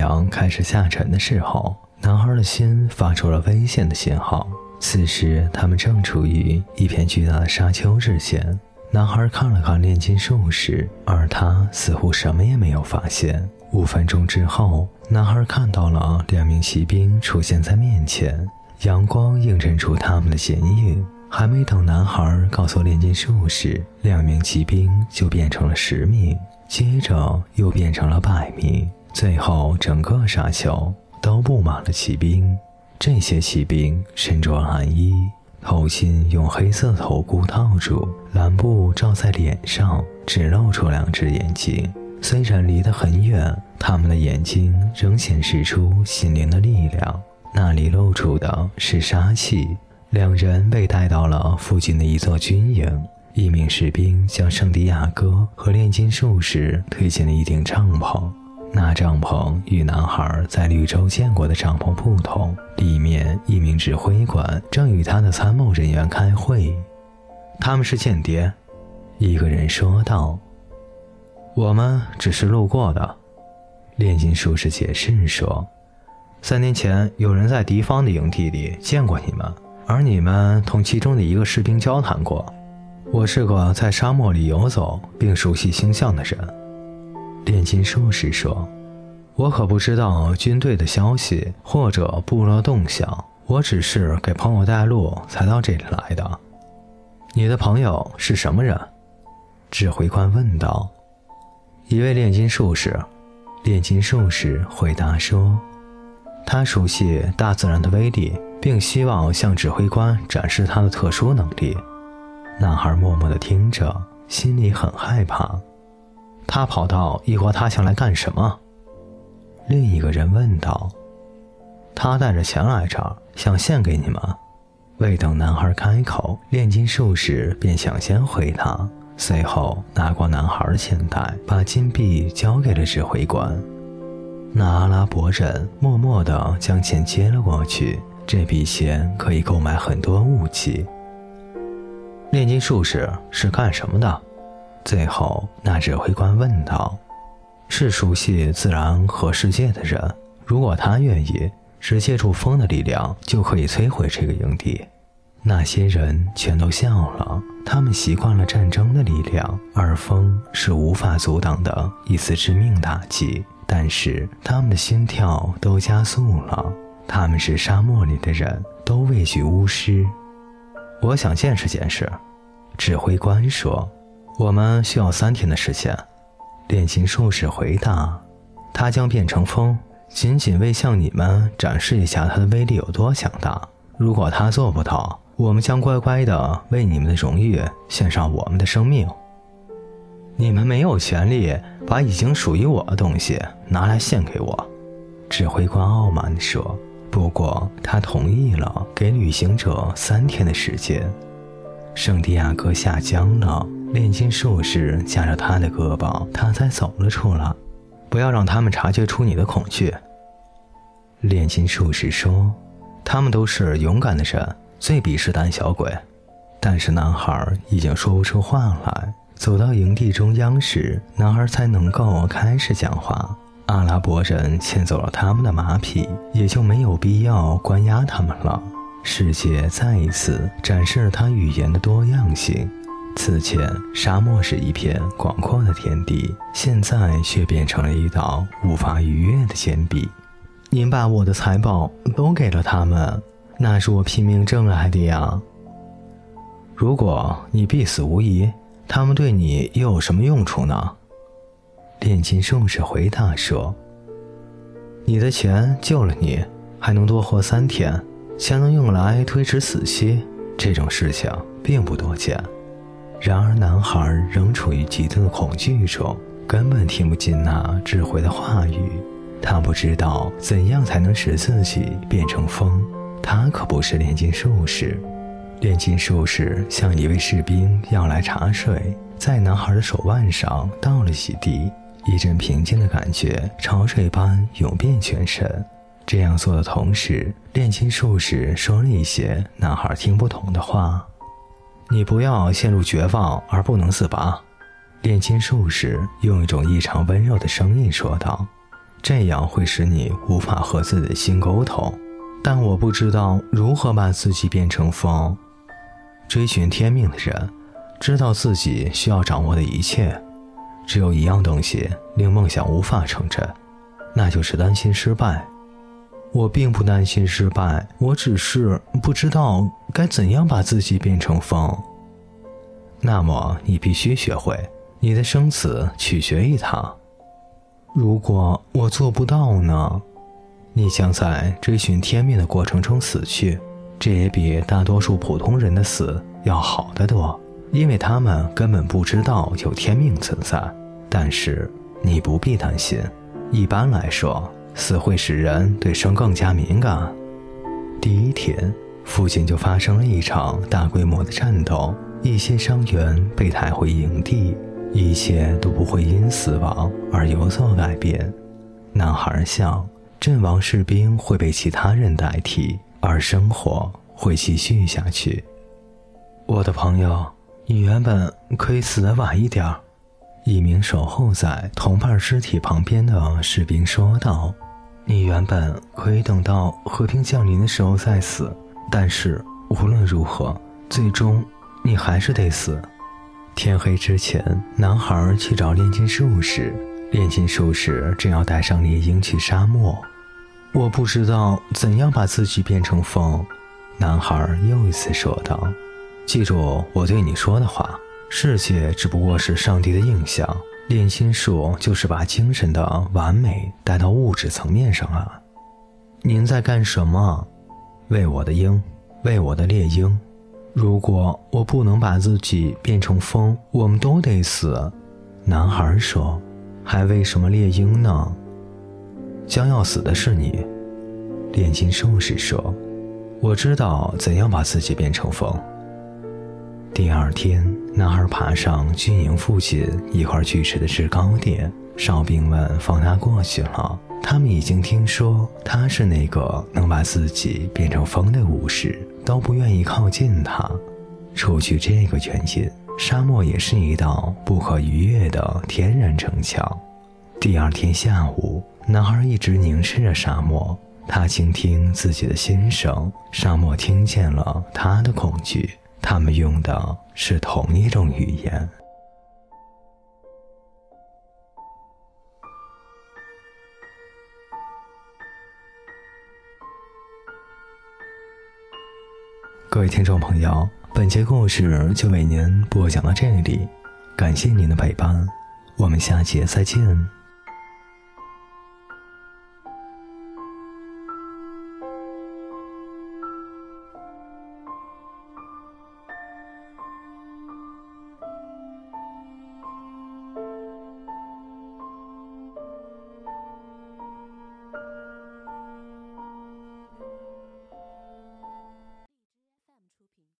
阳开始下沉的时候，男孩的心发出了危险的信号。此时，他们正处于一片巨大的沙丘之前。男孩看了看炼金术士，而他似乎什么也没有发现。五分钟之后，男孩看到了两名骑兵出现在面前，阳光映衬出他们的剪影。还没等男孩告诉炼金术士，两名骑兵就变成了十名，接着又变成了百名，最后整个沙丘都布满了骑兵。这些骑兵身着蓝衣。头巾用黑色头箍套住，蓝布罩在脸上，只露出两只眼睛。虽然离得很远，他们的眼睛仍显示出心灵的力量。那里露出的是杀气。两人被带到了附近的一座军营，一名士兵将圣地亚哥和炼金术士推进了一顶帐篷。那帐篷与男孩在绿洲见过的帐篷不同，里面一名指挥官正与他的参谋人员开会。他们是间谍，一个人说道。我们只是路过的，炼金术士解释说。三年前有人在敌方的营地里见过你们，而你们同其中的一个士兵交谈过。我是个在沙漠里游走并熟悉星象的人。炼金术士说：“我可不知道军队的消息或者部落动向，我只是给朋友带路才到这里来的。你的朋友是什么人？”指挥官问道。“一位炼金术士。”炼金术士回答说：“他熟悉大自然的威力，并希望向指挥官展示他的特殊能力。”男孩默默地听着，心里很害怕。他跑到异国他乡来干什么？另一个人问道。他带着钱来这儿，想献给你们。未等男孩开口，炼金术士便抢先回答，随后拿过男孩的钱袋，把金币交给了指挥官。那阿拉伯人默默地将钱接了过去。这笔钱可以购买很多武器。炼金术士是干什么的？最后，那指挥官问道：“是熟悉自然和世界的人。如果他愿意，只借助风的力量就可以摧毁这个营地。”那些人全都笑了。他们习惯了战争的力量，而风是无法阻挡的一次致命打击。但是他们的心跳都加速了。他们是沙漠里的人，都畏惧巫师。我想见识见识，指挥官说。我们需要三天的时间，炼金术士回答。他将变成风，仅仅为向你们展示一下他的威力有多强大。如果他做不到，我们将乖乖的为你们的荣誉献上我们的生命。你们没有权利把已经属于我的东西拿来献给我，指挥官傲慢地说。不过他同意了给旅行者三天的时间。圣地亚哥下江了。炼金术士夹着他的胳膊，他才走了出来。不要让他们察觉出你的恐惧。炼金术士说：“他们都是勇敢的人，最鄙视胆小鬼。”但是男孩已经说不出话来。走到营地中央时，男孩才能够开始讲话。阿拉伯人牵走了他们的马匹，也就没有必要关押他们了。世界再一次展示了他语言的多样性。此前，沙漠是一片广阔的天地，现在却变成了一道无法逾越的坚壁。您把我的财宝都给了他们，那是我拼命挣来的呀。如果你必死无疑，他们对你又有什么用处呢？炼金术士回答说：“你的钱救了你，还能多活三天，钱能用来推迟死期，这种事情并不多见。”然而，男孩仍处于极度的恐惧中，根本听不进那智慧的话语。他不知道怎样才能使自己变成风。他可不是炼金术士。炼金术士向一位士兵要来茶水，在男孩的手腕上倒了几滴，一阵平静的感觉潮水般涌遍全身。这样做的同时，炼金术士说了一些男孩听不懂的话。你不要陷入绝望而不能自拔，炼金术士用一种异常温柔的声音说道：“这样会使你无法和自己的心沟通。但我不知道如何把自己变成风。追寻天命的人，知道自己需要掌握的一切。只有一样东西令梦想无法成真，那就是担心失败。我并不担心失败，我只是不知道该怎样把自己变成风。那么你必须学会，你的生死取决于它。如果我做不到呢？你将在追寻天命的过程中死去，这也比大多数普通人的死要好得多，因为他们根本不知道有天命存在。但是你不必担心，一般来说。死会使人对生更加敏感。第一天，附近就发生了一场大规模的战斗，一些伤员被抬回营地，一切都不会因死亡而有所改变。男孩想，阵亡士兵会被其他人代替，而生活会继续下去。我的朋友，你原本可以死得晚一点儿。一名守候在同伴尸体旁边的士兵说道：“你原本可以等到和平降临的时候再死，但是无论如何，最终你还是得死。”天黑之前，男孩去找炼金术士。炼金术士正要带上猎鹰去沙漠。我不知道怎样把自己变成风。男孩又一次说道：“记住我对你说的话。”世界只不过是上帝的印象，炼心术就是把精神的完美带到物质层面上啊！您在干什么？为我的鹰，为我的猎鹰。如果我不能把自己变成风，我们都得死。男孩说：“还为什么猎鹰呢？”将要死的是你，炼金术士说：“我知道怎样把自己变成风。”第二天，男孩爬上军营附近一块巨石的制高点，哨兵们放他过去了。他们已经听说他是那个能把自己变成风的武士，都不愿意靠近他。除去这个原因，沙漠也是一道不可逾越的天然城墙。第二天下午，男孩一直凝视着沙漠，他倾听自己的心声，沙漠听见了他的恐惧。他们用的是同一种语言。各位听众朋友，本节故事就为您播讲到这里，感谢您的陪伴，我们下节再见。